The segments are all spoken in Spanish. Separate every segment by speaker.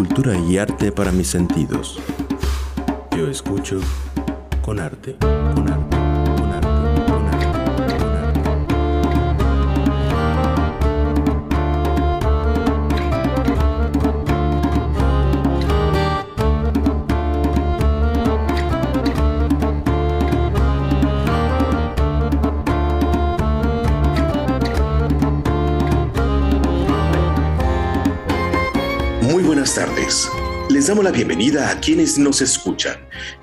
Speaker 1: cultura y arte para mis sentidos. Yo escucho con arte,
Speaker 2: Les damos la bienvenida a quienes nos escuchan.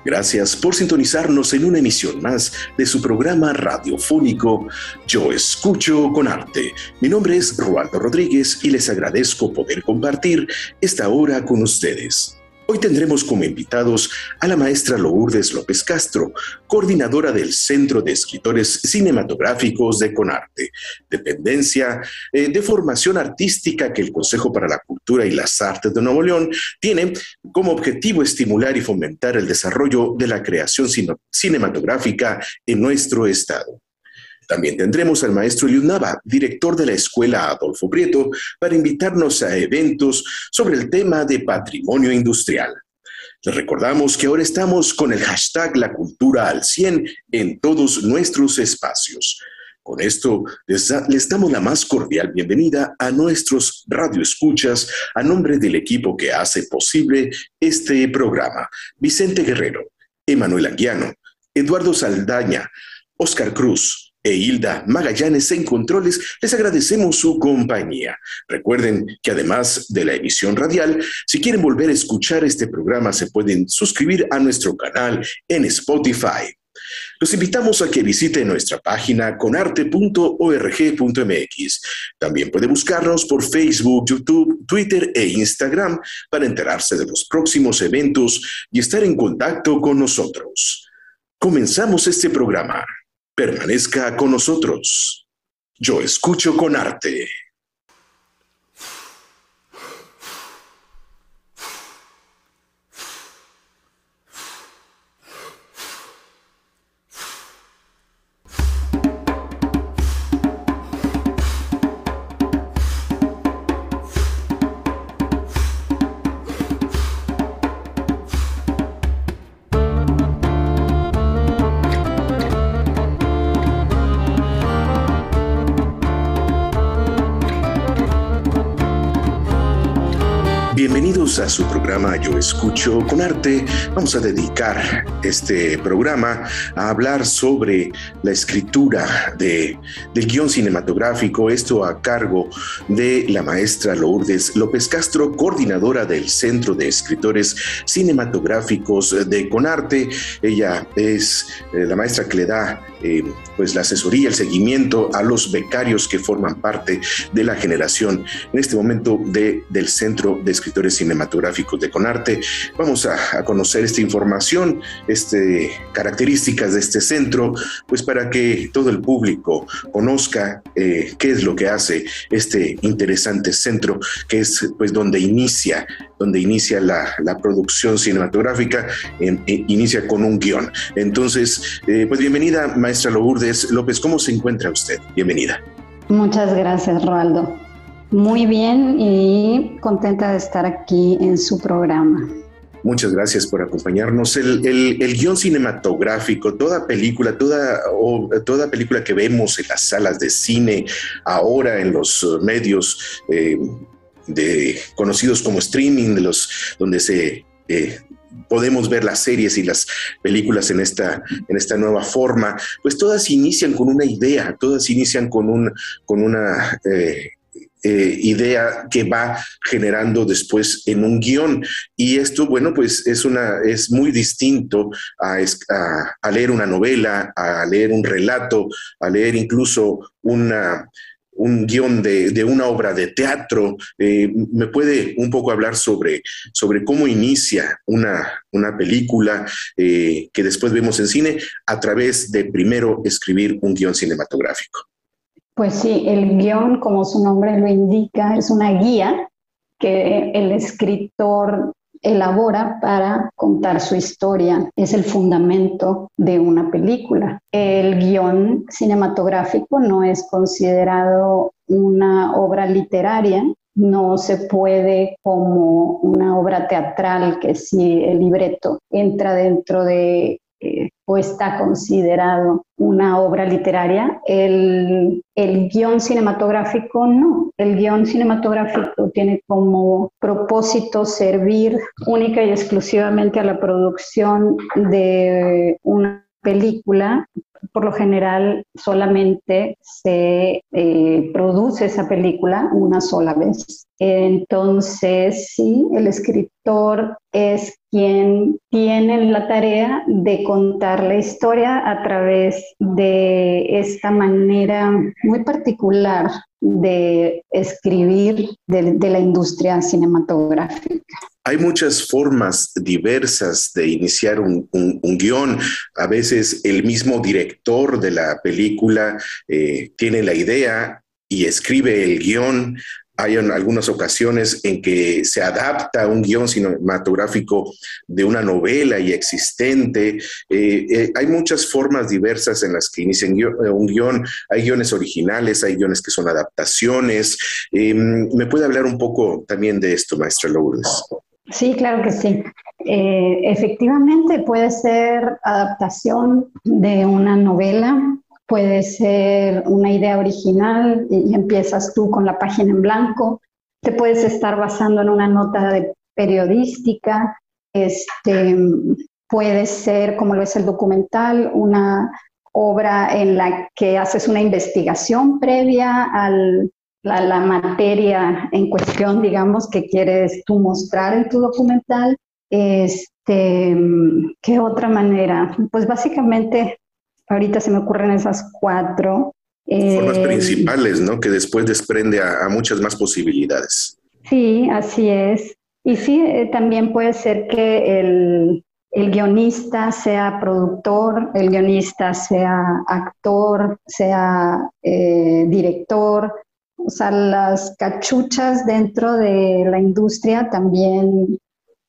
Speaker 2: Gracias por sintonizarnos en una emisión más de su programa radiofónico Yo Escucho con Arte. Mi nombre es Rualdo Rodríguez y les agradezco poder compartir esta hora con ustedes. Hoy tendremos como invitados a la maestra Lourdes López Castro, coordinadora del Centro de Escritores Cinematográficos de Conarte, dependencia eh, de formación artística que el Consejo para la Cultura y las Artes de Nuevo León tiene como objetivo estimular y fomentar el desarrollo de la creación cinematográfica en nuestro estado. También tendremos al maestro Eliud Nava, director de la Escuela Adolfo Prieto, para invitarnos a eventos sobre el tema de patrimonio industrial. Les recordamos que ahora estamos con el hashtag La Cultura al 100 en todos nuestros espacios. Con esto les, les, damos la más cordial bienvenida a nuestros radioescuchas a nombre del equipo que hace posible este programa. Vicente Guerrero, Emanuel Anguiano, Eduardo Saldaña, Oscar Cruz, e Hilda Magallanes en controles, les agradecemos su compañía. Recuerden que además de la emisión radial, si quieren volver a escuchar este programa, se pueden suscribir a nuestro canal en Spotify. Los invitamos a que visiten nuestra página conarte.org.mx. También puede buscarnos por Facebook, YouTube, Twitter e Instagram para enterarse de los próximos eventos y estar en contacto con nosotros. Comenzamos este programa. Permanezca con nosotros. Yo escucho con arte. A su programa Yo Escucho con Arte. Vamos a dedicar este programa a hablar sobre la escritura de, del guion cinematográfico, esto a cargo de la maestra Lourdes López Castro, coordinadora del Centro de Escritores Cinematográficos de Conarte. Ella es eh, la maestra que le da eh, pues la asesoría, el seguimiento a los becarios que forman parte de la generación en este momento de, del Centro de Escritores Cinematográficos de Conarte. Vamos a, conocer esta información, este, características de este centro, pues para que todo el público conozca eh, qué es lo que hace este interesante centro, que es pues donde inicia donde inicia la, producción cinematográfica, e inicia con un guion. Entonces, eh, pues bienvenida, maestra Lourdes López, ¿cómo se encuentra usted? Bienvenida.
Speaker 3: Muchas gracias, Roaldo. Muy bien y contenta de estar aquí en su programa.
Speaker 2: Muchas gracias por acompañarnos. El, el, guion cinematográfico, toda película, toda, toda película que vemos en las salas de cine, ahora en los medios eh, de, conocidos como streaming, de los, donde se eh, podemos ver las series y las películas en esta, en esta nueva forma, pues todas inician con una idea, todas inician con, un, con una eh, eh, idea que va generando después en un guion. Y esto, bueno, pues es, una, es muy distinto a, a leer una novela, a leer un relato, a leer incluso una un guion de, una obra de teatro. Eh, ¿Me puede un poco hablar sobre, sobre cómo inicia una, una película eh, que después vemos en cine a través de primero escribir un guion cinematográfico?
Speaker 3: Pues sí, el guion, como su nombre lo indica, es una guía que el escritor elabora para contar su historia. Es el fundamento de una película. El guion cinematográfico no es considerado una obra literaria no se puede como una obra teatral que si el libreto entra dentro de eh, o está considerado una obra literaria, el, el guion cinematográfico no. El guion cinematográfico tiene como propósito servir única y exclusivamente a la producción de una película por lo general solamente se eh, produce esa película una sola vez. Entonces, sí, el escritor es quien tiene la tarea de contar la historia a través de esta manera muy particular de escribir de la industria cinematográfica.
Speaker 2: Hay muchas formas diversas de iniciar un, guion. A veces el mismo director de la película eh, tiene la idea y escribe el guion. Hay algunas ocasiones en que se adapta un guion cinematográfico de una novela y existente. Eh, eh, hay muchas formas diversas en las que inician un guion. Hay guiones originales, hay guiones que son adaptaciones. ¿Me puede hablar un poco también de esto, maestra Lourdes?
Speaker 3: Sí, claro que sí. Eh, efectivamente puede ser adaptación de una novela, puede ser una idea original y empiezas tú con la página en blanco, te puedes estar basando en una nota de periodística, este, puede ser, como lo es el documental, una obra en la que haces una investigación previa al, la, materia en cuestión, digamos, que quieres tú mostrar en tu documental. Este, ¿Qué otra manera? Pues básicamente, ahorita se me ocurren esas cuatro.
Speaker 2: Formas eh, principales, ¿no? Que después desprende a, muchas más posibilidades.
Speaker 3: Sí, así es. Y sí, eh, también puede ser que el, el guionista sea productor, el guionista sea actor, sea eh, director, o sea, las cachuchas dentro de la industria también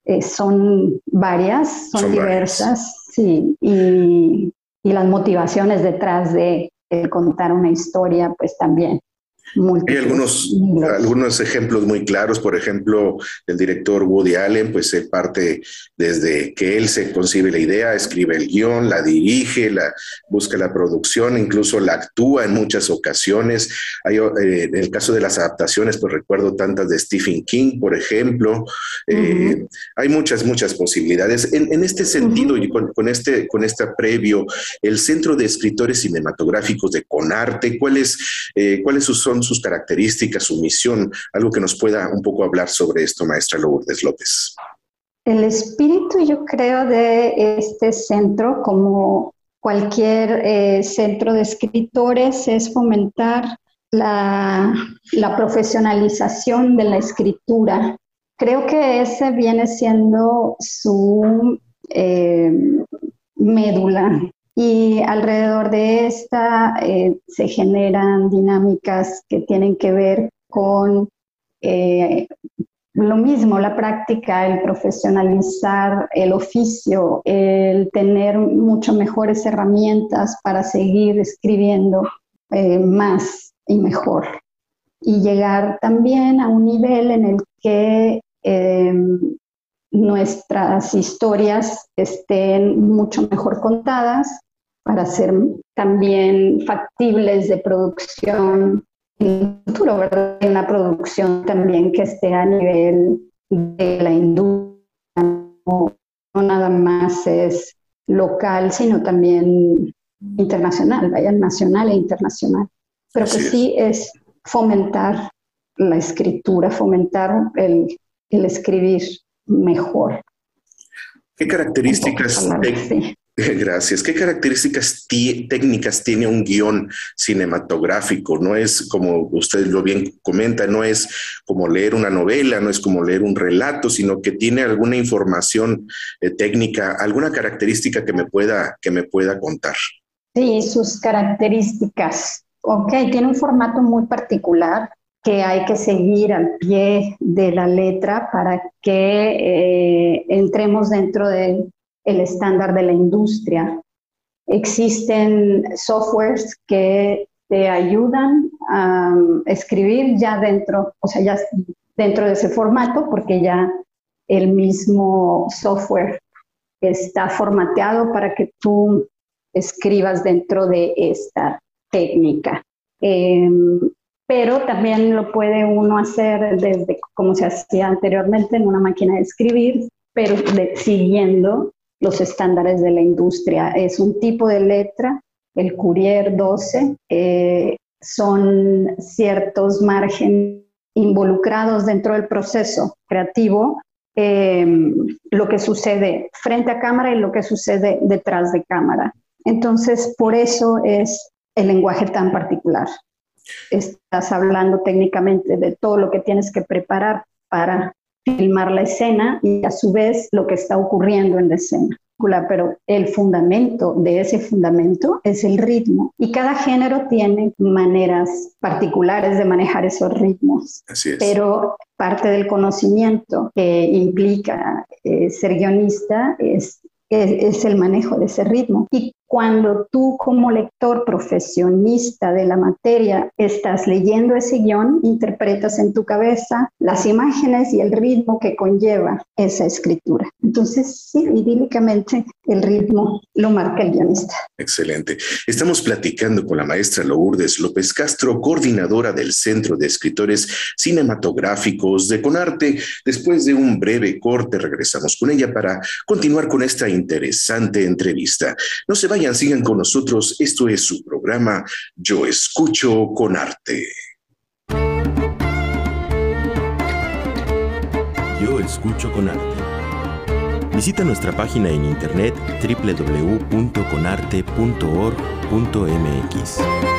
Speaker 3: eh, son varias, son, diversas, sí, y, y, las motivaciones detrás de contar una historia, pues también.
Speaker 2: Hay algunos, algunos ejemplos muy claros, por ejemplo, el director Woody Allen, pues él parte desde que él se concibe la idea, escribe el guion, la dirige, la, busca la producción, incluso la actúa en muchas ocasiones. Hay, eh, en el caso de las adaptaciones, pues recuerdo tantas de Stephen King, por ejemplo. Eh, hay muchas, muchas posibilidades. En, este sentido, y con, este, con este previo, el Centro de Escritores Cinematográficos de Conarte, ¿cuáles, eh, ¿cuáles son sus características, su misión? Algo que nos pueda un poco hablar sobre esto, maestra Lourdes López.
Speaker 3: El espíritu, yo creo, de este centro, como cualquier eh, centro de escritores, es fomentar la, profesionalización de la escritura. Creo que ese viene siendo su eh, médula y alrededor de esta eh, se generan dinámicas que tienen que ver con eh, lo mismo, la práctica, el profesionalizar el oficio, el tener mucho mejores herramientas para seguir escribiendo eh, más y mejor. Y llegar también a un nivel en el que nuestras historias estén mucho mejor contadas para ser también factibles de producción en el futuro, ¿verdad? En la producción también que esté a nivel de la industria, no, nada más es local, sino también internacional, vaya, nacional e internacional. Pero que sí es fomentar la escritura, fomentar el, el escribir mejor.
Speaker 2: ¿Qué características, Gracias. ¿Qué características técnicas tiene un guion cinematográfico? No es como usted lo bien comenta, no es como leer una novela, no es como leer un relato, sino que tiene alguna información eh, técnica, alguna característica que me pueda que me pueda contar.
Speaker 3: Sí, sus características. Ok, tiene un formato muy particular que hay que seguir al pie de la letra para que eh, entremos dentro de el estándar de la industria. Existen softwares que te ayudan a escribir ya dentro, o sea, ya dentro de ese formato, porque ya el mismo software está formateado para que tú escribas dentro de esta técnica. Em, pero también lo puede uno hacer desde como se hacía anteriormente en una máquina de escribir, pero siguiendo los estándares de la industria. Es un tipo de letra, el Courier 12, eh, son ciertos márgenes involucrados dentro del proceso creativo, em, lo que sucede frente a cámara y lo que sucede detrás de cámara. Entonces, por eso es el lenguaje tan particular. Estás hablando técnicamente de todo lo que tienes que preparar para filmar la escena y a su vez lo que está ocurriendo en la escena pero el fundamento de ese fundamento es el ritmo. Y cada género tiene maneras particulares de manejar esos ritmos.
Speaker 2: Así es.
Speaker 3: Pero parte del conocimiento que implica eh, ser guionista es, es, es, el manejo de ese ritmo. Y cuando tú como lector profesionista de la materia estás leyendo ese guion, interpretas en tu cabeza las imágenes y el ritmo que conlleva esa escritura. Entonces, sí, idílicamente el ritmo lo marca el guionista.
Speaker 2: Excelente. Estamos platicando con la maestra Lourdes López Castro, coordinadora del Centro de Escritores Cinematográficos de Conarte. Después de un breve corte, regresamos con ella para continuar con esta interesante entrevista. No se vayan, sigan con nosotros. Esto es su programa Yo Escucho con Arte.
Speaker 1: Yo Escucho con Arte. Visita nuestra página en internet www.conarte.org.mx.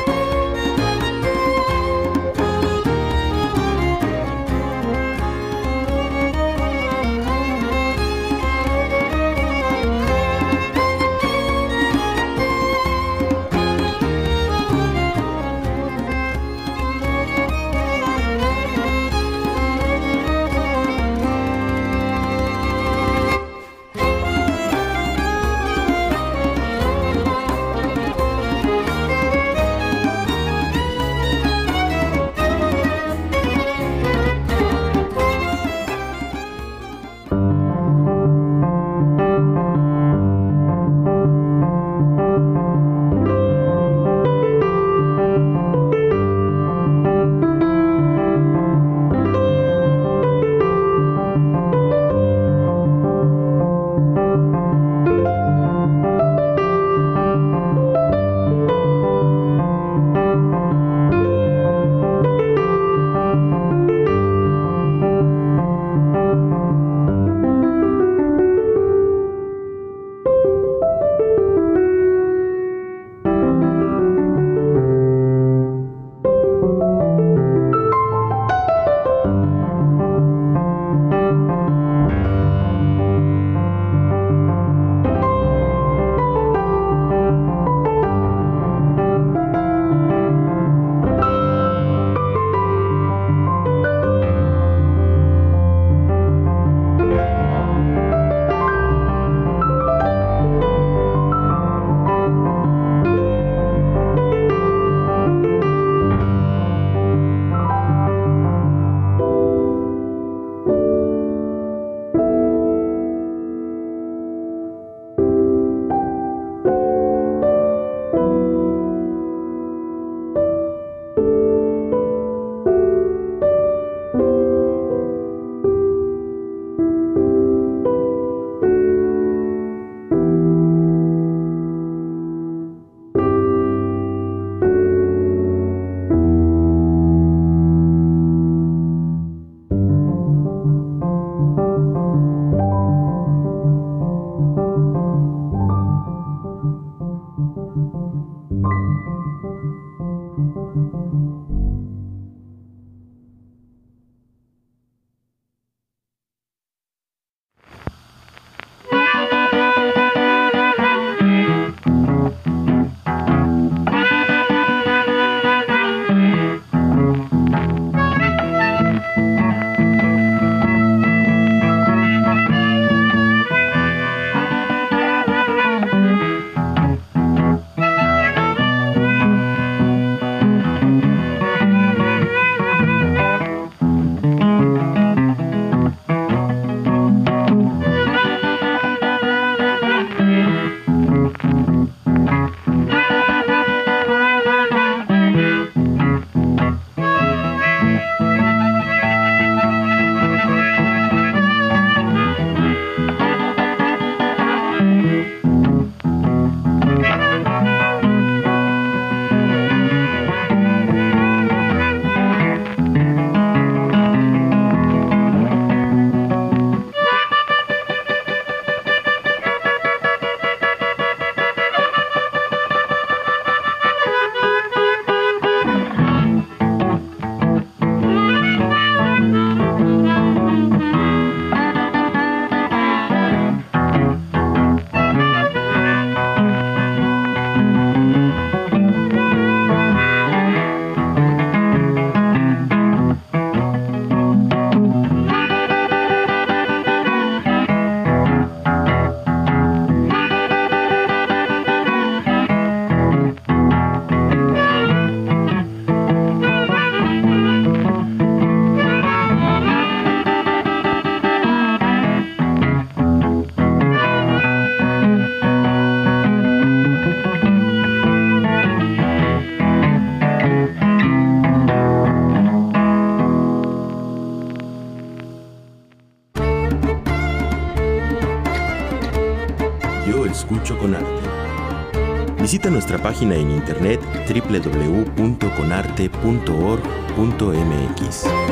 Speaker 1: nuestra página en internet www.conarte.org.mx.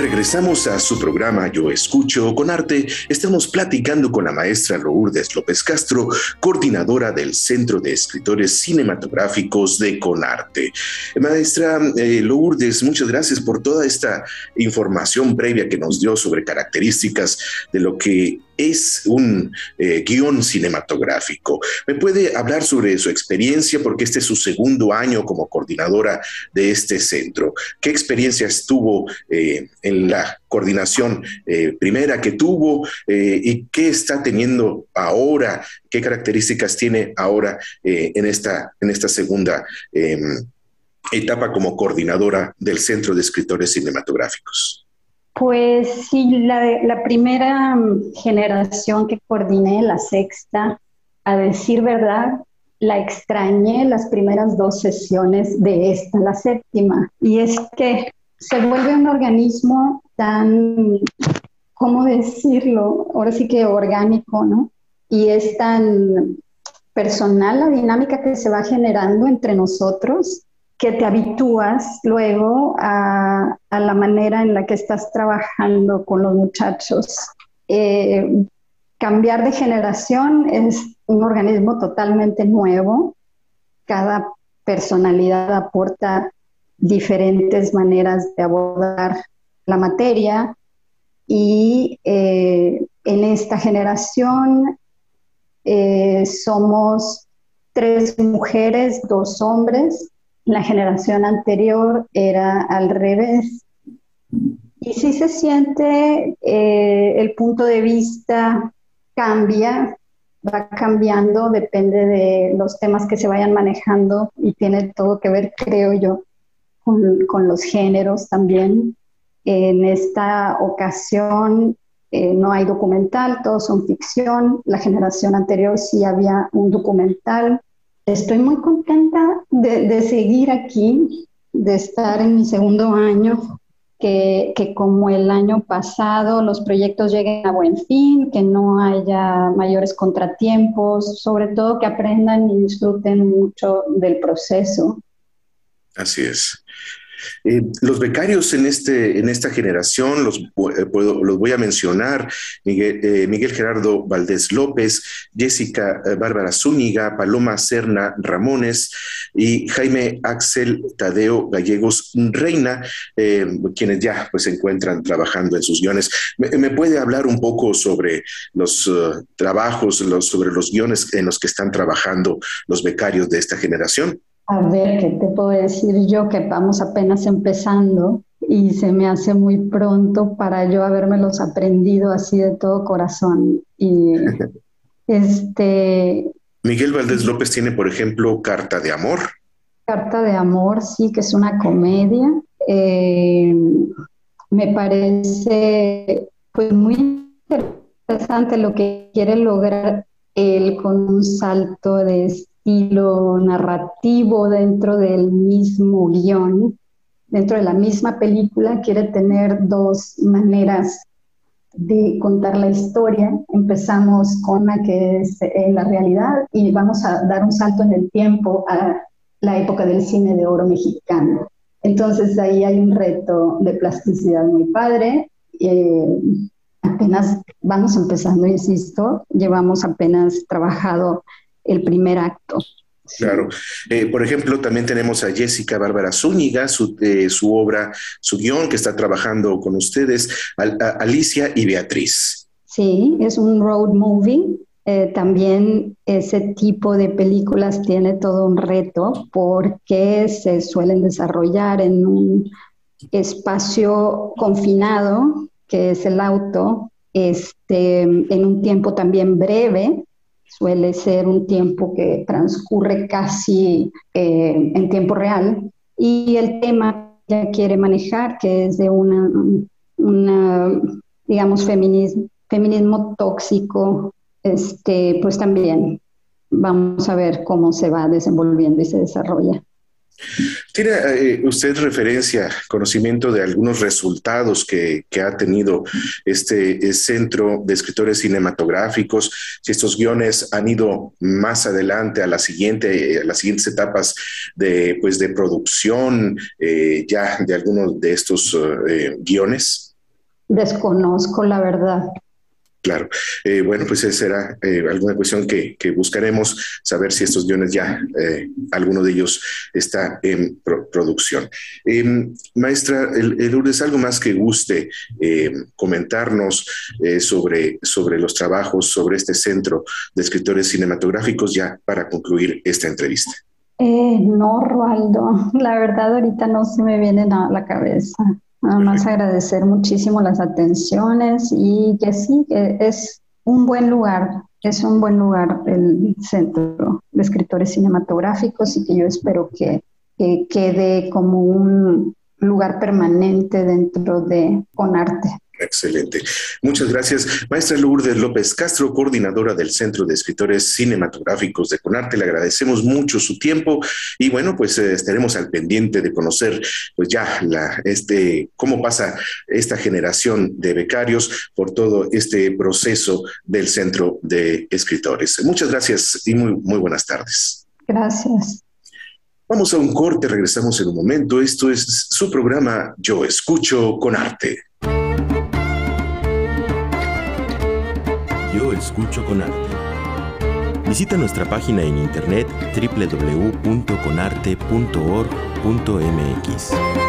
Speaker 2: Regresamos a su programa Yo Escucho con Arte. Estamos platicando con la maestra Lourdes López Castro, coordinadora del Centro de Escritores Cinematográficos de Conarte. Maestra eh, Lourdes, muchas gracias por toda esta información previa que nos dio sobre características de lo que es un eh, guion cinematográfico. ¿Me puede hablar sobre su experiencia? Porque este es su segundo año como coordinadora de este centro. ¿Qué experiencias tuvo eh, en la coordinación eh, primera que tuvo y qué está teniendo ahora? ¿Qué características tiene ahora en, esta, en esta segunda em, etapa como coordinadora del Centro de Escritores Cinematográficos?
Speaker 3: Pues sí, la, la primera mm, generación que coordiné, la sexta, a decir verdad, la extrañé las primeras dos sesiones de esta, la séptima. Y es que se vuelve un organismo tan, ¿cómo decirlo? Ahora sí que orgánico, ¿no? Y es tan personal la dinámica que se va generando entre nosotros que te habitúas luego a, la manera en la que estás trabajando con los muchachos. Eh, cambiar de generación es un organismo totalmente nuevo. Cada personalidad aporta diferentes maneras de abordar la materia y eh, en esta generación eh, somos tres mujeres, dos hombres la generación anterior era al revés. Y si se siente, eh, el punto de vista cambia, va cambiando, depende de los temas que se vayan manejando y tiene todo que ver, creo yo, con, los géneros también. En esta ocasión eh, no hay documental, todos son ficción. La generación anterior sí había un documental. Estoy muy contenta de, seguir aquí, de estar en mi segundo año, que, como el año pasado los proyectos lleguen a buen fin, que no haya mayores contratiempos, sobre todo que aprendan y disfruten mucho del proceso.
Speaker 2: Así es. Eh, los becarios en, este, en esta generación, los, eh, los voy a mencionar, Miguel, eh, Gerardo Valdés López, Jessica Bárbara Zúñiga, Paloma Serna Ramones y Jaime Axel Tadeo Gallegos Reina, quienes ya pues, se encuentran trabajando en sus guiones. ¿Me, puede hablar un poco sobre los trabajos, sobre los guiones en los que están trabajando los becarios de esta generación?
Speaker 3: A ver, ¿qué te puedo decir yo? Que vamos apenas empezando y se me hace muy pronto para yo habérmelos aprendido así de todo corazón. Y este.
Speaker 2: Miguel Valdés López tiene, por ejemplo, Carta de Amor.
Speaker 3: Carta de Amor, sí, que es una comedia. Eh, me parece pues muy interesante lo que quiere lograr él con un salto de estilo narrativo dentro del mismo guion, dentro de la misma película, quiere tener dos maneras de contar la historia. Empezamos con la que es en la realidad y vamos a dar un salto en el tiempo a la época del cine de oro mexicano. Entonces ahí hay un reto de plasticidad muy padre. Eh, apenas vamos empezando, insisto, llevamos apenas trabajado el primer acto.
Speaker 2: Claro. Eh, por ejemplo, también tenemos a Jessica Bárbara Zúñiga, su, eh, su obra, su guion que está trabajando con ustedes, Alicia y Beatriz.
Speaker 3: Sí, es un road movie. Eh, también ese tipo de películas tiene todo un reto porque se suelen desarrollar en un espacio confinado, que es el auto, este, en un tiempo también breve, suele ser un tiempo que transcurre casi eh, en tiempo real y el tema ya quiere manejar, que es de una, una digamos, feminismo, feminismo tóxico, este, pues también vamos a ver cómo se va desenvolviendo y se desarrolla.
Speaker 2: ¿Tiene eh, usted referencia, conocimiento de algunos resultados que, ha tenido este, centro de escritores cinematográficos? Si estos guiones han ido más adelante a, la siguiente, a las siguientes etapas de, pues, de producción eh, ya de algunos de estos eh, guiones?
Speaker 3: Desconozco la verdad.
Speaker 2: Claro. Eh, bueno, pues esa será eh, alguna cuestión que, buscaremos, saber si estos guiones ya, eh, alguno de ellos está en producción. Em, maestra, Lourdes, ¿algo más que guste em, comentarnos sobre, sobre los trabajos, sobre este centro de escritores cinematográficos ya para concluir esta entrevista?
Speaker 3: no, Roaldo, la verdad ahorita no se me viene nada a la cabeza. Nada más agradecer muchísimo las atenciones y que sí, que es un buen lugar, es un buen lugar el Centro de Escritores Cinematográficos y que yo espero que, que quede como un lugar permanente dentro de Conarte.
Speaker 2: Excelente. Muchas gracias. Maestra Lourdes López Castro, coordinadora del Centro de Escritores Cinematográficos de Conarte, le agradecemos mucho su tiempo y bueno, pues eh, estaremos al pendiente de conocer pues ya la, este, cómo pasa esta generación de becarios por todo este proceso del Centro de Escritores. Muchas gracias y muy, muy buenas tardes.
Speaker 3: Gracias.
Speaker 2: Vamos a un corte, regresamos en un momento. Esto es su programa Yo Escucho con Arte.
Speaker 1: Escucho con arte. Visita nuestra página en internet www.conarte.org.mx.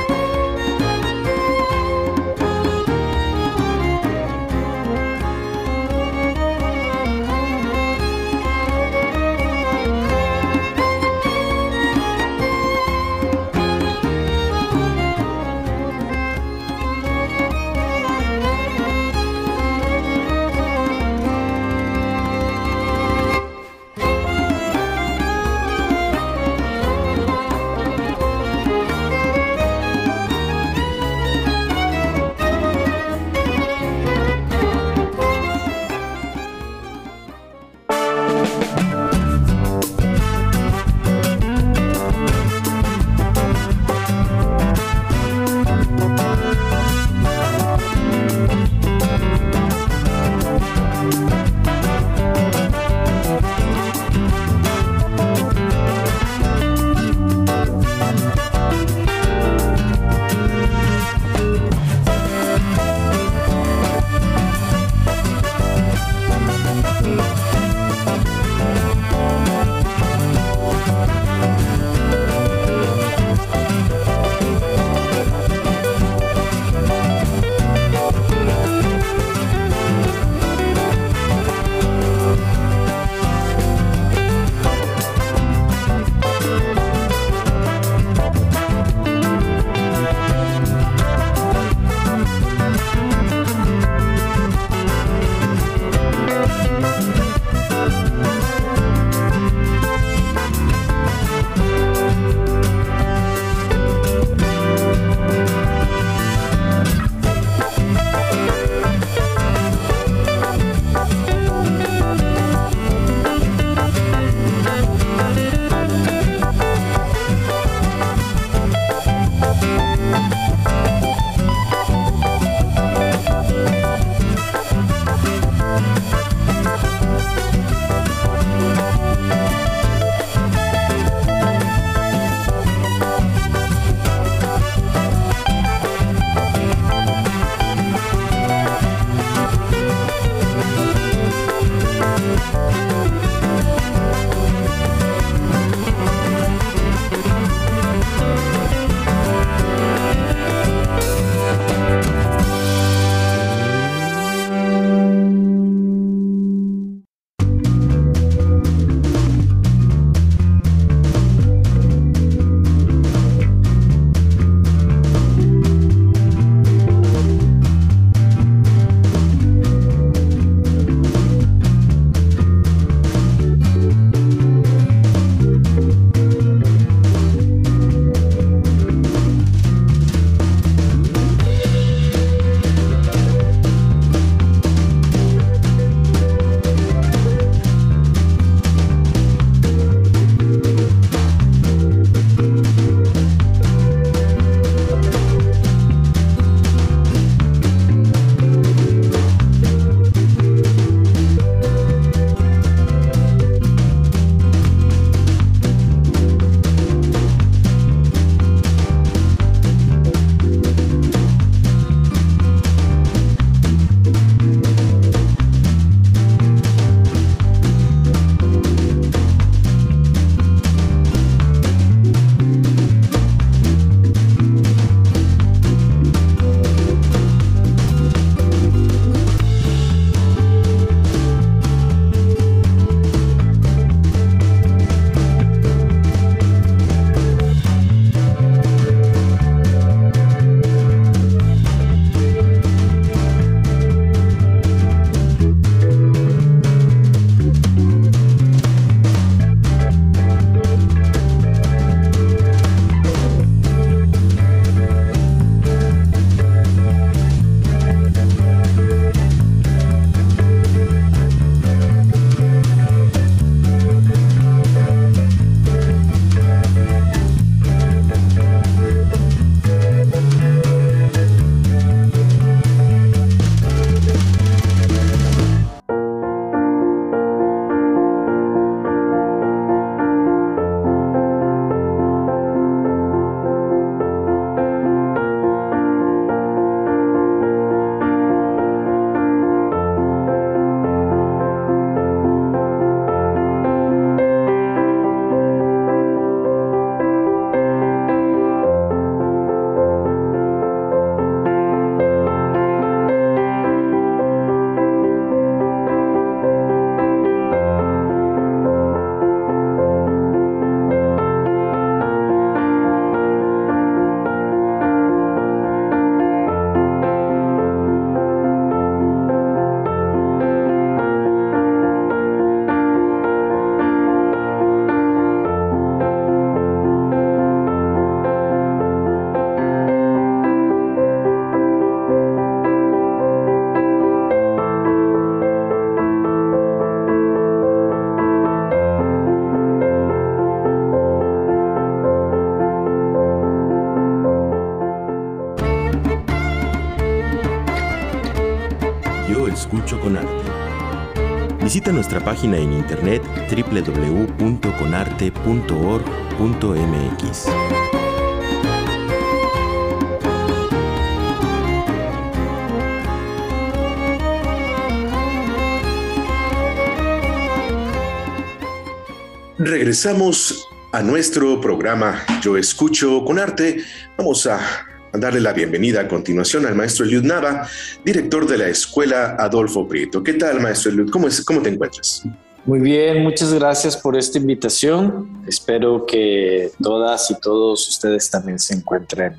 Speaker 1: nuestra página en internet www.conarte.org.mx.
Speaker 2: Regresamos a nuestro programa Yo Escucho con Arte. Vamos a darle la bienvenida a continuación al maestro Eliud Nava, director de la Escuela Adolfo Prieto. ¿Qué tal, maestro Eliud? ¿Cómo, es, ¿Cómo te encuentras?
Speaker 4: Muy bien, muchas gracias por esta invitación. Espero que todas y todos ustedes también se encuentren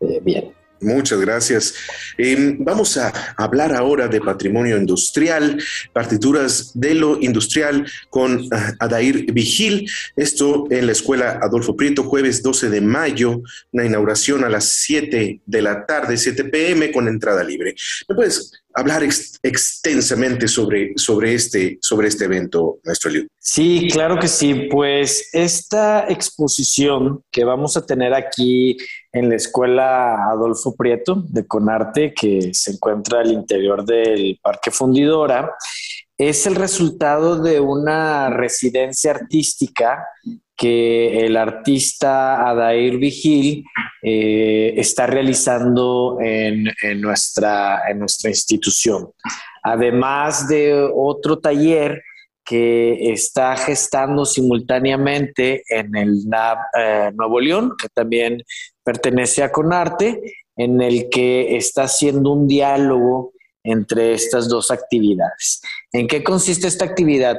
Speaker 4: eh, bien.
Speaker 2: Muchas gracias. Eh, vamos a hablar ahora de patrimonio industrial, partituras de lo industrial con uh, Adair Vigil. Esto en la Escuela Adolfo Prieto, jueves 12 de mayo, una inauguración a las 7 de la tarde, 7 pm, con entrada libre. ¿Me puedes hablar ex extensamente sobre, sobre, este, sobre este evento, maestro Liu.
Speaker 4: Sí, claro que sí. Pues esta exposición que vamos a tener aquí en la Escuela Adolfo Prieto de Conarte, que se encuentra al interior del Parque Fundidora, es el resultado de una residencia artística que el artista Adair Vigil eh, está realizando en, nuestra institución. Además de otro taller que está gestando simultáneamente en el NAB eh, Nuevo León, que también pertenece a Conarte, en el que está haciendo un diálogo entre estas dos actividades. ¿En qué consiste esta actividad?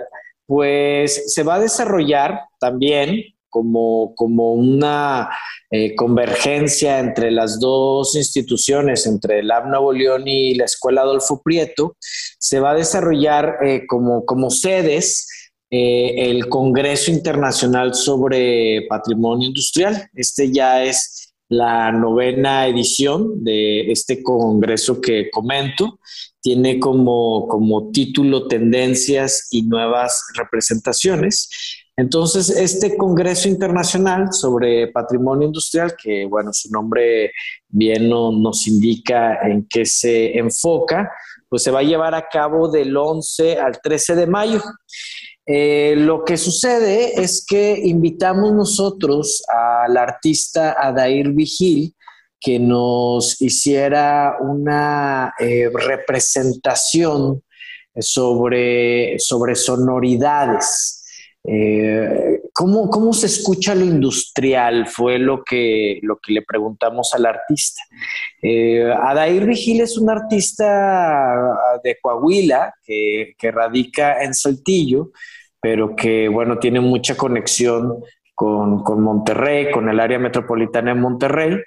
Speaker 4: pues se va a desarrollar también como, como una eh, convergencia entre las dos instituciones, entre el AB Nuevo León y la Escuela Adolfo Prieto, se va a desarrollar eh, como, como sedes eh, el Congreso Internacional sobre Patrimonio Industrial. Este ya es la novena edición de este congreso que comento tiene como, como título Tendencias y Nuevas Representaciones. Entonces, este Congreso Internacional sobre Patrimonio Industrial, que bueno, su nombre bien nos indica en qué se enfoca, pues se va a llevar a cabo del 11 al 13 de mayo. Eh, lo que sucede es que invitamos nosotros al artista Adair Vigil, que nos hiciera una eh, representación sobre, sobre sonoridades. Eh, ¿cómo, ¿cómo, se escucha lo industrial? Fue lo que, lo que le preguntamos al artista. Adair Vigil es un artista de Coahuila que, radica en Saltillo, pero que, bueno, tiene mucha conexión con, con Monterrey, con el área metropolitana de Monterrey.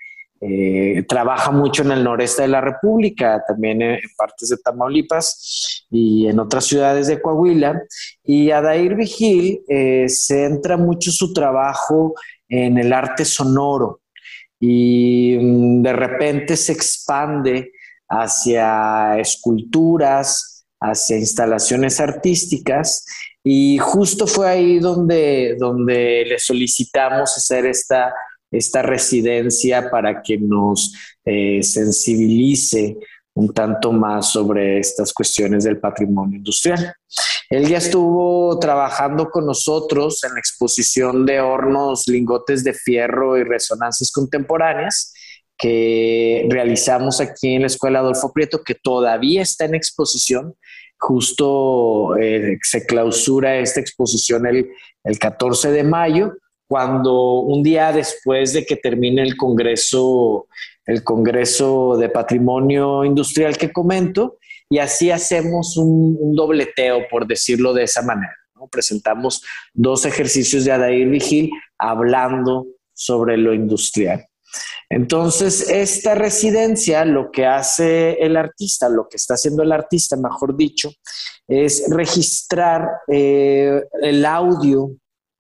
Speaker 4: Eh, trabaja mucho en el noreste de la República, también en, partes de Tamaulipas y en otras ciudades de Coahuila. Y Adair Vigil eh, centra mucho su trabajo en el arte sonoro y mm, de repente se expande hacia esculturas, hacia instalaciones artísticas y justo fue ahí donde, donde le solicitamos hacer esta esta residencia para que nos eh, sensibilice un tanto más sobre estas cuestiones del patrimonio industrial. Él ya estuvo trabajando con nosotros en la exposición de hornos, lingotes de fierro y resonancias contemporáneas que realizamos aquí en la Escuela Adolfo Prieto, que todavía está en exposición. Justo eh, se clausura esta exposición el, el 14 de mayo cuando un día después de que termine el Congreso, el Congreso de Patrimonio Industrial que comento, y así hacemos un, dobleteo, por decirlo de esa manera. Presentamos dos ejercicios de Adair Vigil hablando sobre lo industrial. Entonces, esta residencia, lo que hace el artista, lo que está haciendo el artista, mejor dicho, es registrar eh, el audio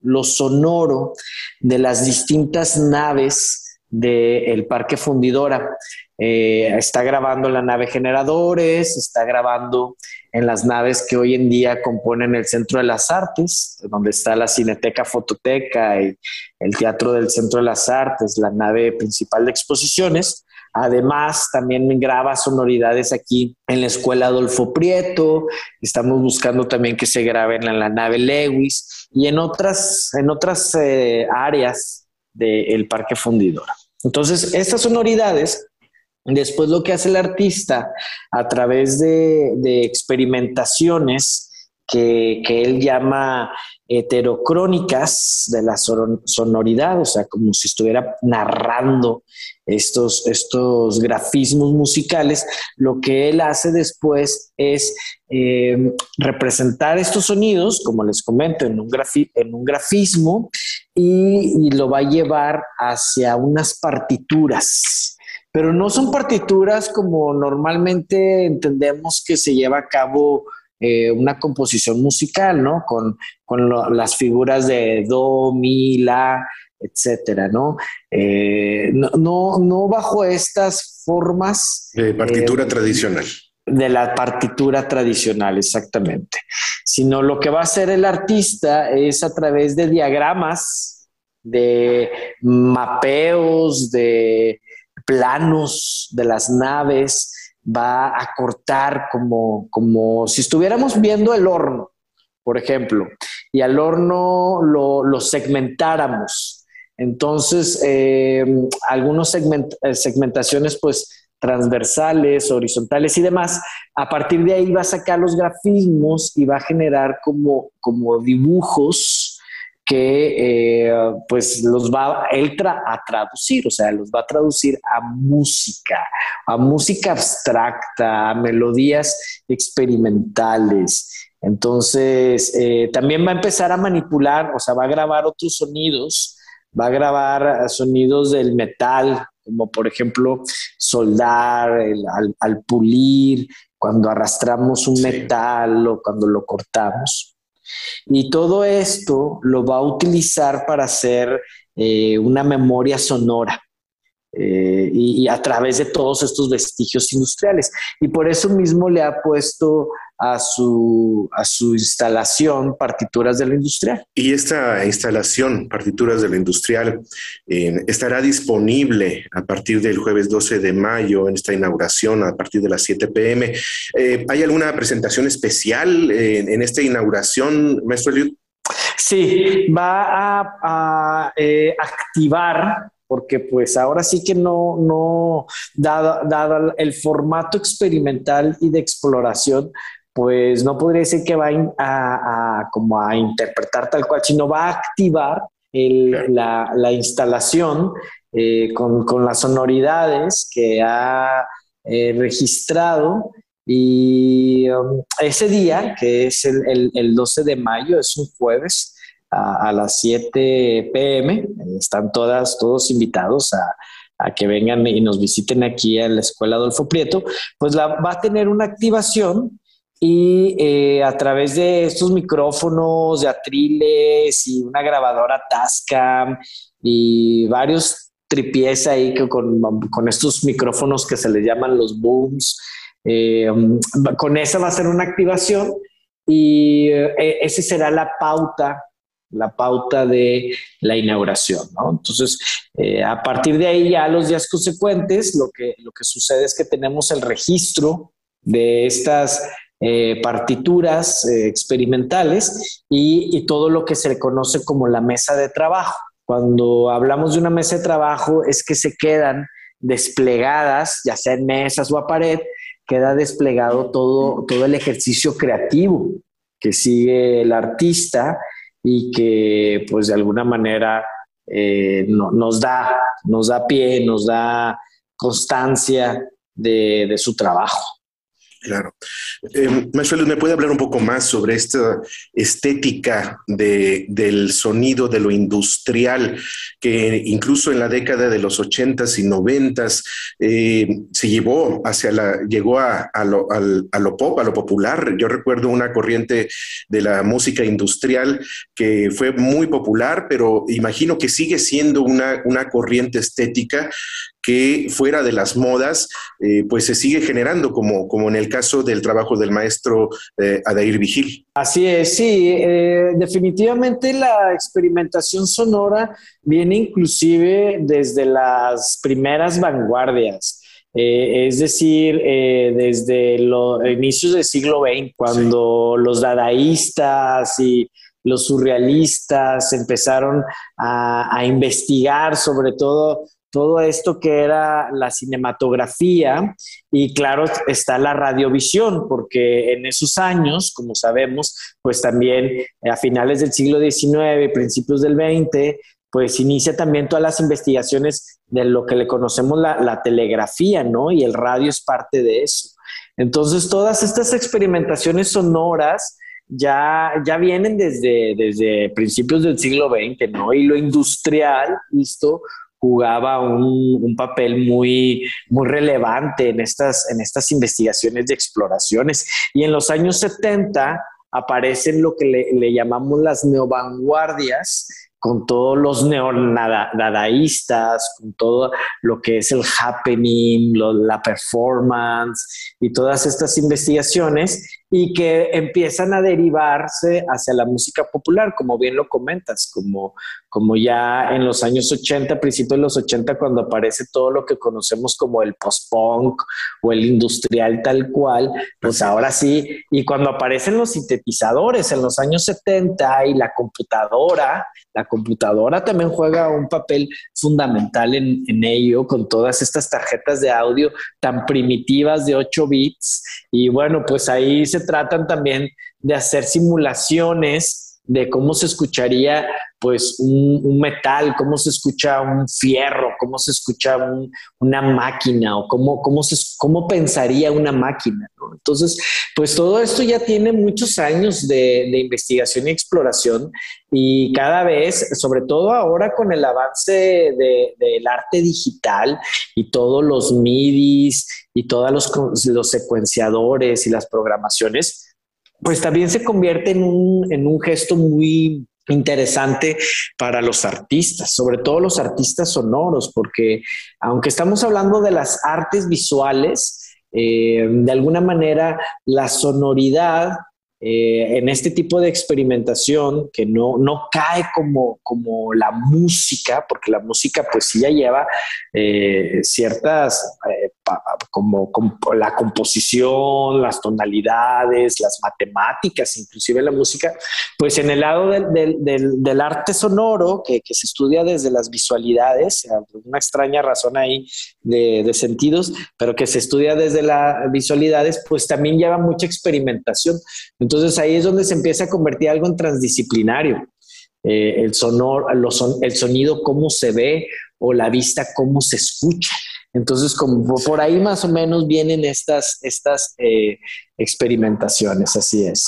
Speaker 4: lo sonoro de las distintas naves del Parque Fundidora. Eh, está grabando la nave generadores, está grabando en las naves que hoy en día componen el Centro de las Artes, donde está la Cineteca Fototeca y el Teatro del Centro de las Artes, la nave principal de exposiciones. Además, también graba sonoridades aquí en la escuela Adolfo Prieto. Estamos buscando también que se graben en la nave Lewis y en otras, en otras eh, áreas del Parque Fundidor. Entonces, estas sonoridades Después lo que hace el artista a través de, experimentaciones que, él llama heterocrónicas de la sonoridad, o sea, como si estuviera narrando estos, estos grafismos musicales, lo que él hace después es eh, representar estos sonidos, como les comento, en un, en un grafismo y, y lo va a llevar hacia unas partituras. Pero no son partituras como normalmente entendemos que se lleva a cabo eh, una composición musical, ¿no? Con, las figuras de do, mi, la, etcétera, ¿no? Eh, no, no, bajo estas formas.
Speaker 2: De partitura eh, tradicional.
Speaker 4: De la partitura tradicional, exactamente. Sino lo que va a hacer el artista es a través de diagramas, de mapeos, de planos de las naves, va a cortar como, como si estuviéramos viendo el horno, por ejemplo, y al horno lo, segmentáramos. Entonces, eh, algunas eh, segmentaciones pues transversales, horizontales y demás, a partir de ahí va a sacar los grafismos y va a generar como, como dibujos que eh, pues los va él a traducir, o sea, los va a traducir a música, a música abstracta, a melodías experimentales. Entonces, eh, también va a empezar a manipular, o sea, va a grabar otros sonidos, va a grabar sonidos del metal, como por ejemplo soldar, al, pulir, cuando arrastramos un metal o cuando lo cortamos. Y todo esto lo va a utilizar para hacer eh, una memoria sonora. Eh, y, a través de todos estos vestigios industriales. Y por eso mismo le ha puesto a su, a su instalación partituras de la industrial.
Speaker 2: Y esta instalación, partituras de la industrial, estará disponible a partir del jueves 12 de mayo en esta inauguración a partir de las 7 pm. Eh, ¿Hay alguna presentación especial en, esta inauguración, maestro Eliud?
Speaker 4: Sí, va a, eh, activar porque pues ahora sí que no, no, dado, el formato experimental y de exploración, pues no podría decir que va a, como a interpretar tal cual, sino va a activar la, instalación eh, con, las sonoridades que ha eh, registrado y um, ese día, que es el, el, 12 de mayo, es un jueves, a, las 7 pm. Están todas, todos invitados a, que vengan y nos visiten aquí a la Escuela Adolfo Prieto, pues la, va a tener una activación y eh, a través de estos micrófonos de atriles y una grabadora Tascam y varios tripies ahí que con, con, estos micrófonos que se les llaman los booms, eh, con esa va a ser una activación y eh, esa será la pauta la pauta de la inauguración. ¿no? Entonces, eh, a partir de ahí ya los días consecuentes, lo que, lo que sucede es que tenemos el registro de estas eh, partituras eh, experimentales y, todo lo que se conoce como la mesa de trabajo. Cuando hablamos de una mesa de trabajo es que se quedan desplegadas, ya sea en mesas o a pared, queda desplegado todo, todo el ejercicio creativo que sigue el artista y que pues de alguna manera eh, nos, da, nos da pie, nos da constancia de su trabajo.
Speaker 2: Claro. Eh, ¿me puede hablar un poco más sobre esta estética de, del sonido de lo industrial que incluso en la década de los ochentas y noventas eh, se llevó hacia la, llegó a, lo, a, lo, pop, a lo popular? Yo recuerdo una corriente de la música industrial que fue muy popular, pero imagino que sigue siendo una, una corriente estética que fuera de las modas, eh, pues se sigue generando, como, como en el caso del trabajo del maestro eh, Adair Vigil.
Speaker 4: Así es, sí, eh, definitivamente la experimentación sonora viene inclusive desde las primeras vanguardias. Eh, es decir, eh, desde los inicios del siglo XX, cuando los dadaístas y los surrealistas empezaron a, investigar sobre todo todo esto que era la cinematografía y claro está la radiovisión, porque en esos años, como sabemos, pues también a finales del siglo XIX, principios del XX, pues inicia también todas las investigaciones de lo que le conocemos la, telegrafía, ¿no? Y el radio es parte de eso. Entonces, todas estas experimentaciones sonoras ya, ya vienen desde, desde principios del siglo XX, ¿no? Y lo industrial, esto jugaba un, papel muy, muy relevante en estas, en estas investigaciones de exploraciones. Y en los años 70 aparecen lo que le, le llamamos las neovanguardias, con todos los neonadaístas, con todo lo que es el happening, la performance y todas estas investigaciones y que empiezan a derivarse hacia la música popular, como bien lo comentas, como, como ya en los años 80, principios de los 80, cuando aparece todo lo que conocemos como el post-punk o el industrial tal cual, pues ahora sí, y cuando aparecen los sintetizadores en los años 70 y la computadora, la computadora también juega un papel fundamental en, en ello, con todas estas tarjetas de audio tan primitivas de 8 bits, y bueno, pues ahí se tratan también de hacer simulaciones de cómo se escucharía pues un, metal, cómo se escucha un fierro, cómo se escucha una máquina o cómo, cómo, se, cómo pensaría una máquina. Entonces, pues todo esto ya tiene muchos años de, investigación y exploración y cada vez, sobre todo ahora con el avance del arte digital y todos los MIDIs y todos los, los secuenciadores y las programaciones, pues también se convierte en un, en un gesto muy interesante para los artistas, sobre todo los artistas sonoros, porque aunque estamos hablando de las artes visuales, eh, de alguna manera la sonoridad eh, en este tipo de experimentación que no, no cae como, como la música, porque la música pues sí ya lleva eh, ciertas, eh, como, la composición, las tonalidades, las matemáticas, inclusive la música, pues en el lado del, del, arte sonoro, que, que, se estudia desde las visualidades, una extraña razón ahí de, sentidos, pero que se estudia desde las visualidades, pues también lleva mucha experimentación. Ahí es donde se empieza a convertir algo en transdisciplinario. Eh, el, sonor, el sonido, cómo se ve, o la vista, cómo se escucha. Entonces, como por ahí más o menos vienen estas, estas eh, experimentaciones, así es.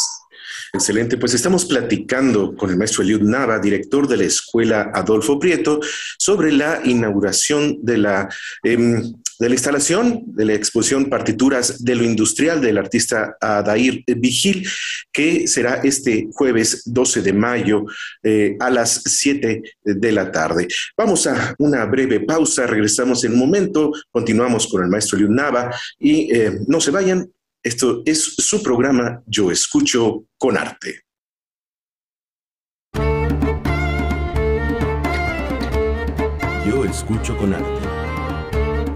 Speaker 2: Excelente, pues estamos platicando con el maestro Eliud Nava, director de la Escuela Adolfo Prieto, sobre la inauguración de la, em, de la instalación de la exposición Partituras de lo Industrial del artista Adair Vigil, que será este jueves 12 de mayo eh, a las 7 de la tarde. Vamos a una breve pausa, regresamos en un momento, continuamos con el maestro Eliud Nava y eh, no se vayan, esto es su programa Yo Escucho con Arte.
Speaker 1: Yo Escucho con Arte.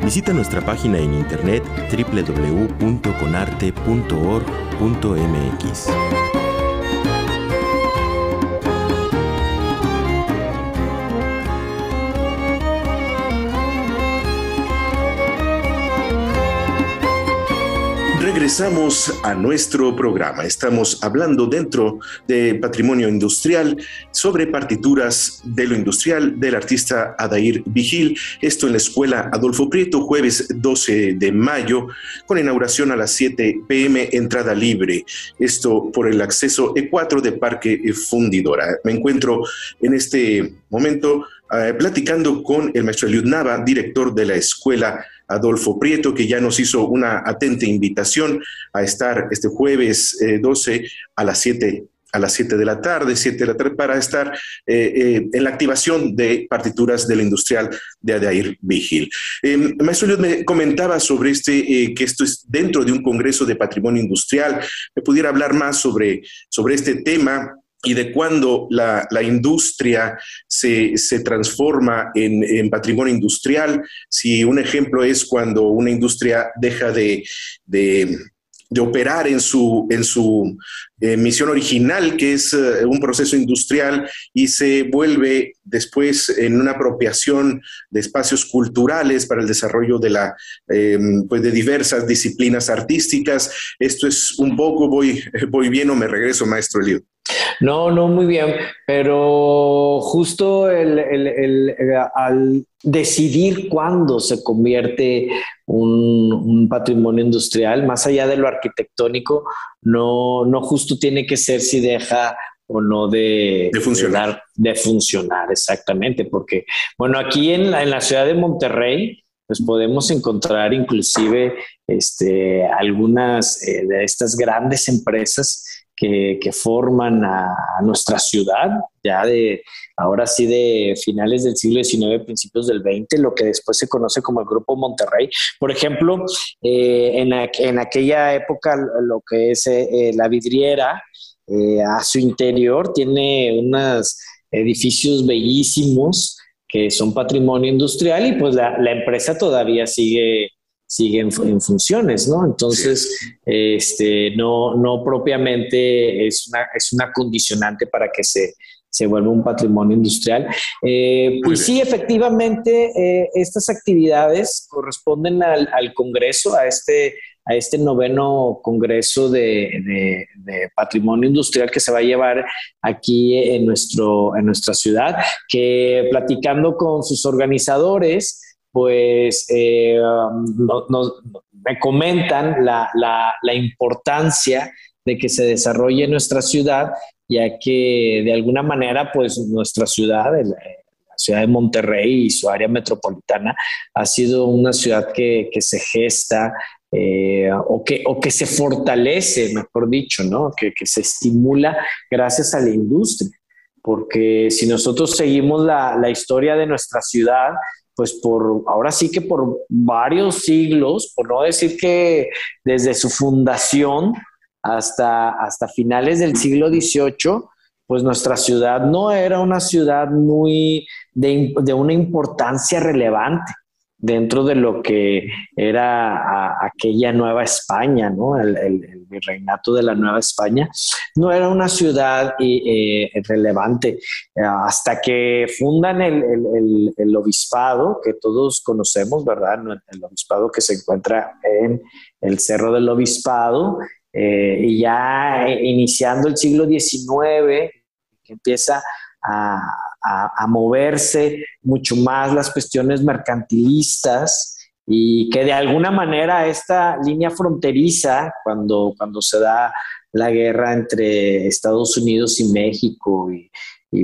Speaker 1: Visita nuestra página en internet www.conarte.org.mx.
Speaker 2: Regresamos a nuestro programa. Estamos hablando dentro de patrimonio industrial sobre partituras de lo industrial del artista Adair Vigil. Esto en la escuela Adolfo Prieto, jueves 12 de mayo, con inauguración a las 7 pm, entrada libre. Esto por el acceso E4 de Parque Fundidora. Me encuentro en este momento eh, platicando con el maestro Eliud Nava, director de la escuela Prieto, que ya nos hizo una atenta invitación a estar este jueves 12 eh, a las 7 a las 7 de la tarde, 7 de la tarde, para estar eh, eh, en la activación de partituras del industrial de Adair Vigil. maestro Eliud me comentaba sobre este, que esto es dentro de un congreso de patrimonio industrial. ¿Me pudiera hablar más sobre, sobre este tema? Y de cuándo la, industria se, transforma en, patrimonio industrial. Si un ejemplo es cuando una industria deja de, de operar en su, en su eh, misión original, que es eh, un proceso industrial, y se vuelve después en una apropiación de espacios culturales para el desarrollo de, la, em, pues de diversas disciplinas artísticas. Esto es un poco, voy, voy bien o me regreso, maestro Elio.
Speaker 4: No, no, muy bien, pero justo el, al decidir cuándo se convierte un, patrimonio industrial, más allá de lo arquitectónico, no, no justo tiene que ser si deja o no de,
Speaker 2: funcionar.
Speaker 4: De, funcionar, exactamente, porque, bueno, aquí en la, en la ciudad de Monterrey, pues podemos encontrar inclusive este, algunas eh, de estas grandes empresas que, forman a, nuestra ciudad, ya de ahora sí de finales del siglo XIX, principios del XX, lo que después se conoce como el Grupo Monterrey. Por ejemplo, eh, en, aquella época lo que es eh, la vidriera, eh, a su interior tiene unos edificios bellísimos que son patrimonio industrial y pues la empresa todavía sigue siguen en, funciones, ¿no? Entonces, este, no, no propiamente es una, es una condicionante para que se, se vuelva un patrimonio industrial. Eh, y sí, efectivamente, eh, estas actividades corresponden al, al, Congreso, a este, a este noveno Congreso de, de, Patrimonio Industrial que se va a llevar aquí en, nuestro, en nuestra ciudad, que platicando con sus organizadores, pues eh, me comentan la, importancia de que se desarrolle nuestra ciudad, ya que de alguna manera, pues nuestra ciudad, la, ciudad de Monterrey y su área metropolitana, ha sido una ciudad que, se gesta eh, o, que, o que se fortalece, mejor dicho, ¿no? que, que se estimula gracias a la industria porque si nosotros seguimos la, la, historia de nuestra ciudad, pues por, ahora sí que por varios siglos, por no decir que desde su fundación hasta, hasta finales del siglo XVIII, pues nuestra ciudad no era una ciudad muy de, de una importancia relevante dentro de lo que era aquella Nueva España, ¿no? El, virreinato de la Nueva España, no era una ciudad eh, relevante hasta que fundan el, obispado que todos conocemos, ¿verdad? El obispado que se encuentra en el Cerro del Obispado eh, y ya iniciando el siglo XIX, empieza a, a, moverse mucho más las cuestiones mercantilistas y que de alguna manera esta línea fronteriza, cuando, cuando se da la guerra entre Estados Unidos y México y,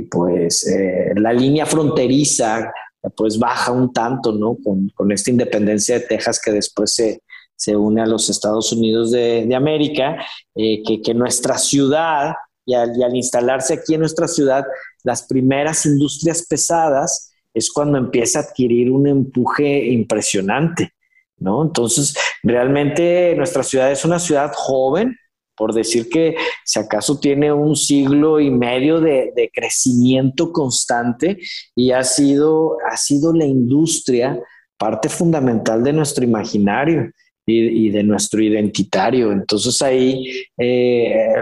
Speaker 4: pues eh, la línea fronteriza pues baja un tanto, ¿no? Con, esta independencia de Texas que después se, se une a los Estados Unidos de, América, eh, que, nuestra ciudad, y al, y al, instalarse aquí en nuestra ciudad, las primeras industrias pesadas es cuando empieza a adquirir un empuje impresionante, ¿no? Entonces, realmente nuestra ciudad es una ciudad joven, por decir que si acaso tiene un siglo y medio de, crecimiento constante y ha sido, ha sido la industria parte fundamental de nuestro imaginario y, de nuestro identitario. Entonces ahí, eh,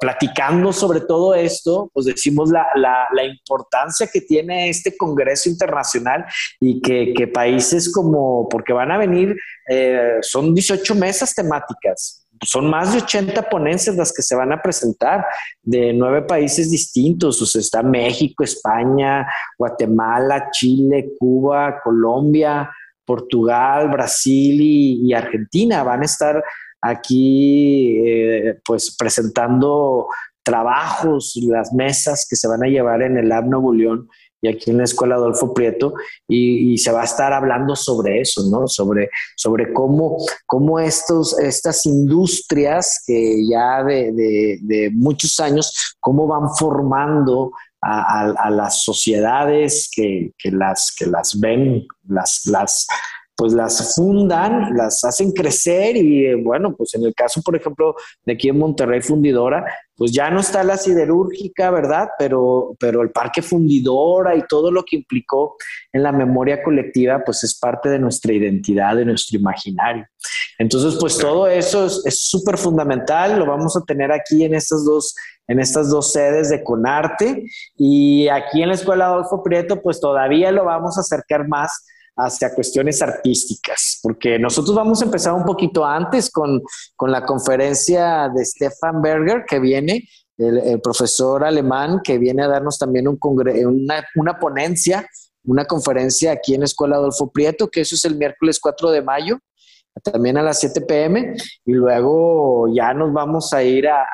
Speaker 4: platicando sobre todo esto, pues decimos la, la, importancia que tiene este Congreso Internacional y que, países como, porque van a venir, eh, son 18 mesas temáticas, son más de 80 ponencias las que se van a presentar de nueve países distintos. O sea, está México, España, Guatemala, Chile, Cuba, Colombia, Portugal, Brasil y, Argentina van a estar aquí eh, pues presentando trabajos, las mesas que se van a llevar en el Lab Nuevo León y aquí en la Escuela Adolfo Prieto, y, se va a estar hablando sobre eso, ¿no? Sobre, sobre cómo, cómo estos, estas industrias que ya de, de muchos años, cómo van formando a, las sociedades que, las, que las ven, las, las, pues las fundan, las hacen crecer y eh, bueno, pues en el caso, por ejemplo, de aquí en Monterrey Fundidora, pues ya no está la siderúrgica, ¿verdad? Pero, pero el parque fundidora y todo lo que implicó en la memoria colectiva, pues es parte de nuestra identidad, de nuestro imaginario. Entonces, pues todo eso es súper fundamental, lo vamos a tener aquí en estas dos en estas dos sedes de Conarte. Y aquí en la Escuela Adolfo Prieto, pues todavía lo vamos a acercar más hacia cuestiones artísticas, porque nosotros vamos a empezar un poquito antes con, la conferencia de Stefan Berger que viene, el, profesor alemán que viene a darnos también un una, una ponencia, una conferencia aquí en la Escuela Adolfo Prieto, que eso es el miércoles 4 de mayo, también a las 7 pm, y luego ya nos vamos a ir a,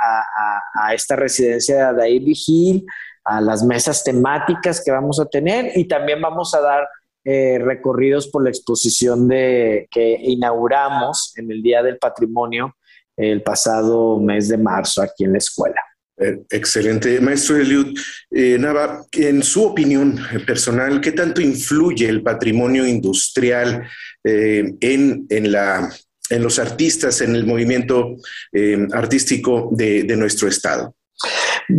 Speaker 4: esta residencia de ahí Vigil, a las mesas temáticas que vamos a tener, y también vamos a dar eh, recorridos por la exposición de, que inauguramos en el Día del Patrimonio el pasado mes de marzo aquí en la escuela.
Speaker 2: Eh, excelente. Maestro Eliud eh, Nava, en su opinión personal, ¿qué tanto influye el patrimonio industrial en, la, en los artistas, en el movimiento artístico de, de nuestro Estado?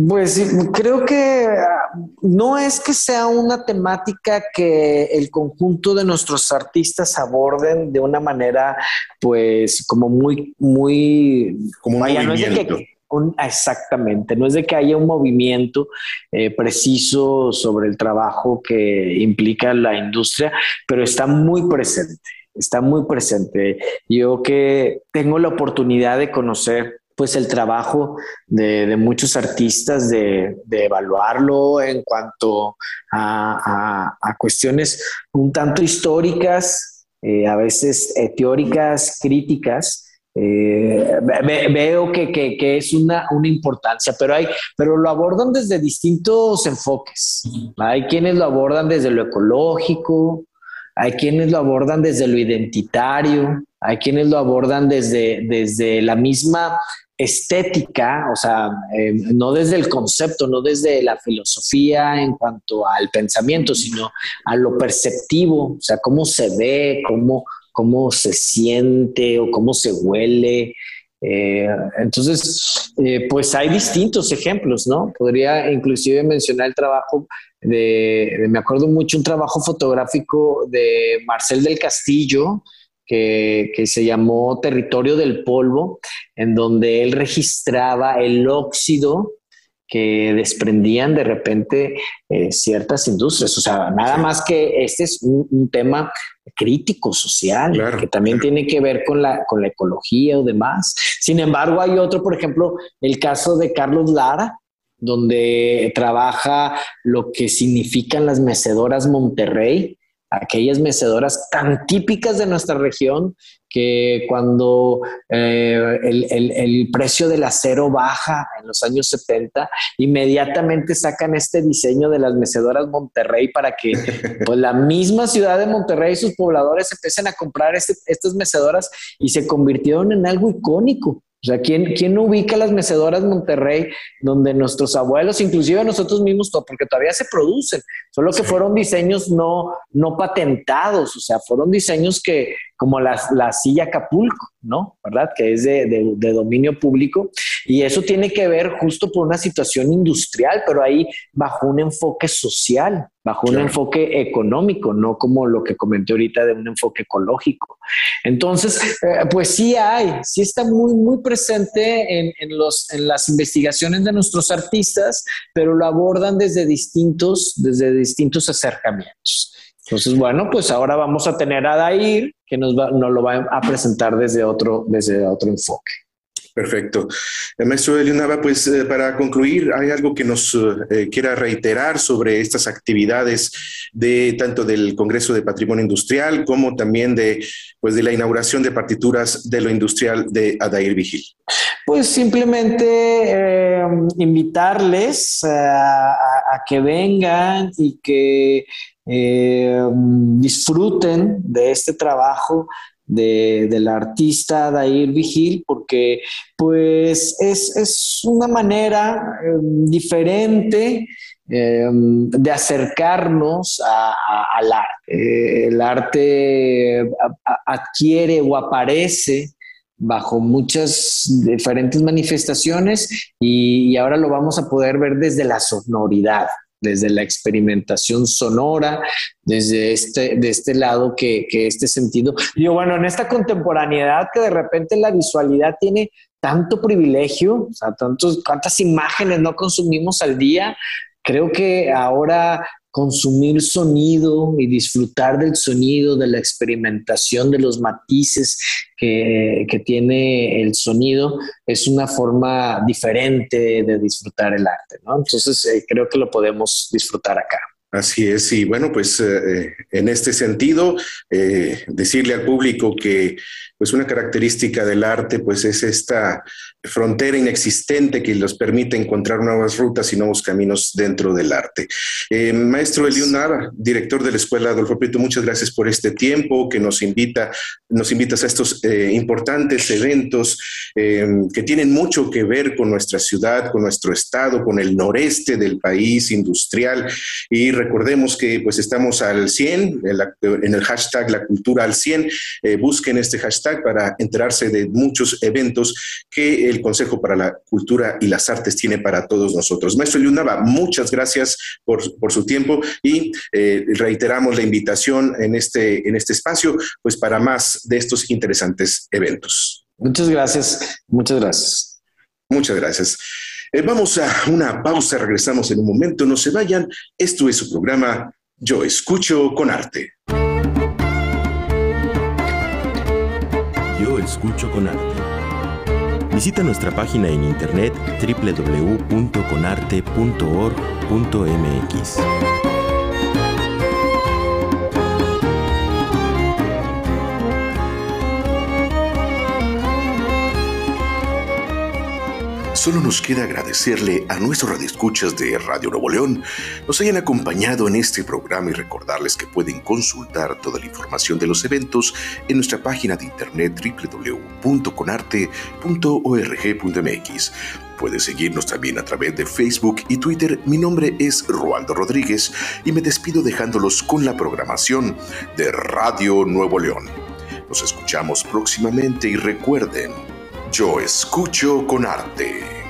Speaker 4: Pues creo que ah, no es que sea una temática que el conjunto de nuestros artistas aborden de una manera, pues, como muy, muy,
Speaker 2: como vaya, no es de
Speaker 4: que, exactamente, no es de que haya un movimiento eh, preciso sobre el trabajo que implica la industria, pero está muy presente, está muy presente. Yo que tengo la oportunidad de conocer pues el trabajo de, muchos artistas de, evaluarlo en cuanto a, cuestiones un tanto históricas, eh, a veces eh, teóricas, críticas. Eh, veo que, es una, una, importancia, pero, hay, pero lo abordan desde distintos enfoques. Hay quienes lo abordan desde lo ecológico, hay quienes lo abordan desde lo identitario, hay quienes lo abordan desde, desde la misma estética, o sea, eh, no desde el concepto, no desde la filosofía en cuanto al pensamiento, sino a lo perceptivo, o sea, cómo se ve, cómo, cómo se siente o cómo se huele. Eh, entonces, eh, pues hay distintos ejemplos, ¿no? Podría inclusive mencionar el trabajo de, de, me acuerdo mucho, un trabajo fotográfico de Marcel del Castillo, que, se llamó Territorio del Polvo, en donde él registraba el óxido que desprendían de repente eh, ciertas industrias. O sea, nada más que este es un, tema crítico social, que también tiene que ver con la, con la ecología o demás. Sin embargo, hay otro, por ejemplo, el caso de Carlos Lara, donde trabaja lo que significan las mecedoras Monterrey, aquellas mecedoras tan típicas de nuestra región que cuando eh, el, precio del acero baja en los años 70, inmediatamente sacan este diseño de las mecedoras Monterrey para que pues, la misma ciudad de Monterrey y sus pobladores empiecen a comprar este, estas mecedoras y se convirtieron en algo icónico. O sea, ¿quién, ¿quién ubica las mecedoras Monterrey donde nuestros abuelos, inclusive nosotros mismos, porque todavía se producen, solo que fueron diseños no, no patentados, o sea, fueron diseños que, como la, la silla Acapulco, ¿no? ¿Verdad? Que es de, de, dominio público. Y eso tiene que ver justo por una situación industrial, pero ahí bajo un enfoque social, bajo un enfoque económico, no como lo que comenté ahorita de un enfoque ecológico. Entonces, eh, pues sí hay, sí está muy, muy presente en, en, los, en las investigaciones de nuestros artistas, pero lo abordan desde distintos, desde distintos acercamientos. Entonces, bueno, pues ahora vamos a tener a Dair que nos, nos lo va a presentar desde otro, desde otro enfoque.
Speaker 2: Perfecto. El maestro Elionava, pues eh, para concluir, ¿hay algo que nos eh, quiera reiterar sobre estas actividades de tanto del Congreso de Patrimonio Industrial como también de, pues, de la inauguración de partituras de lo industrial de Adair Vigil?
Speaker 4: Pues simplemente eh, invitarles a, que vengan y que disfruten de este trabajo de, del artista Dair Vigil, porque pues es, una manera em, diferente em, de acercarnos al arte, eh, el arte adquiere o aparece bajo muchas diferentes manifestaciones y, ahora lo vamos a poder ver desde la sonoridad, desde la experimentación sonora, desde este, de este lado que, que este sentido. Y bueno, en esta contemporaneidad que de repente la visualidad tiene tanto privilegio, o sea, tantos, cuántas imágenes no consumimos al día, creo que ahora consumir sonido y disfrutar del sonido, de la experimentación, de los matices que, tiene el sonido, es una forma diferente de disfrutar el arte, ¿no? Entonces, eh, creo que lo podemos disfrutar acá.
Speaker 2: Así es, y bueno, pues eh, en este sentido, eh, decirle al público que pues una característica del arte pues es esta frontera inexistente que nos permite encontrar nuevas rutas y nuevos caminos dentro del arte. Eh, maestro Eliun Nava, director de la Escuela Adolfo Prieto, muchas gracias por este tiempo que nos invita, nos invitas a estos eh, importantes eventos eh, que tienen mucho que ver con nuestra ciudad, con nuestro estado, con el noreste del país industrial y recordemos que pues estamos al 100 en, el hashtag la cultura al 100, busquen este hashtag para enterarse de muchos eventos que el Consejo para la Cultura y las Artes tiene para todos nosotros. Maestro Yunava, muchas gracias por, su tiempo y eh, reiteramos la invitación en este, en este espacio, pues para más de estos interesantes eventos.
Speaker 4: Muchas gracias, muchas gracias.
Speaker 2: Muchas gracias. Eh, vamos a una pausa, regresamos en un momento, no se vayan. Esto es su programa Yo Escucho con Arte.
Speaker 1: Escucho con Arte Visita nuestra página en internet www.conarte.org.mx.
Speaker 2: Solo nos queda agradecerle a nuestros radioescuchas de Radio Nuevo León nos hayan acompañado en este programa y recordarles que pueden consultar toda la información de los eventos en nuestra página de internet www.conarte.org.mx. Puede seguirnos también a través de Facebook y Twitter. Mi nombre es Rualdo Rodríguez y me despido dejándolos con la programación de Radio Nuevo León. Nos escuchamos próximamente y recuerden, yo escucho con arte.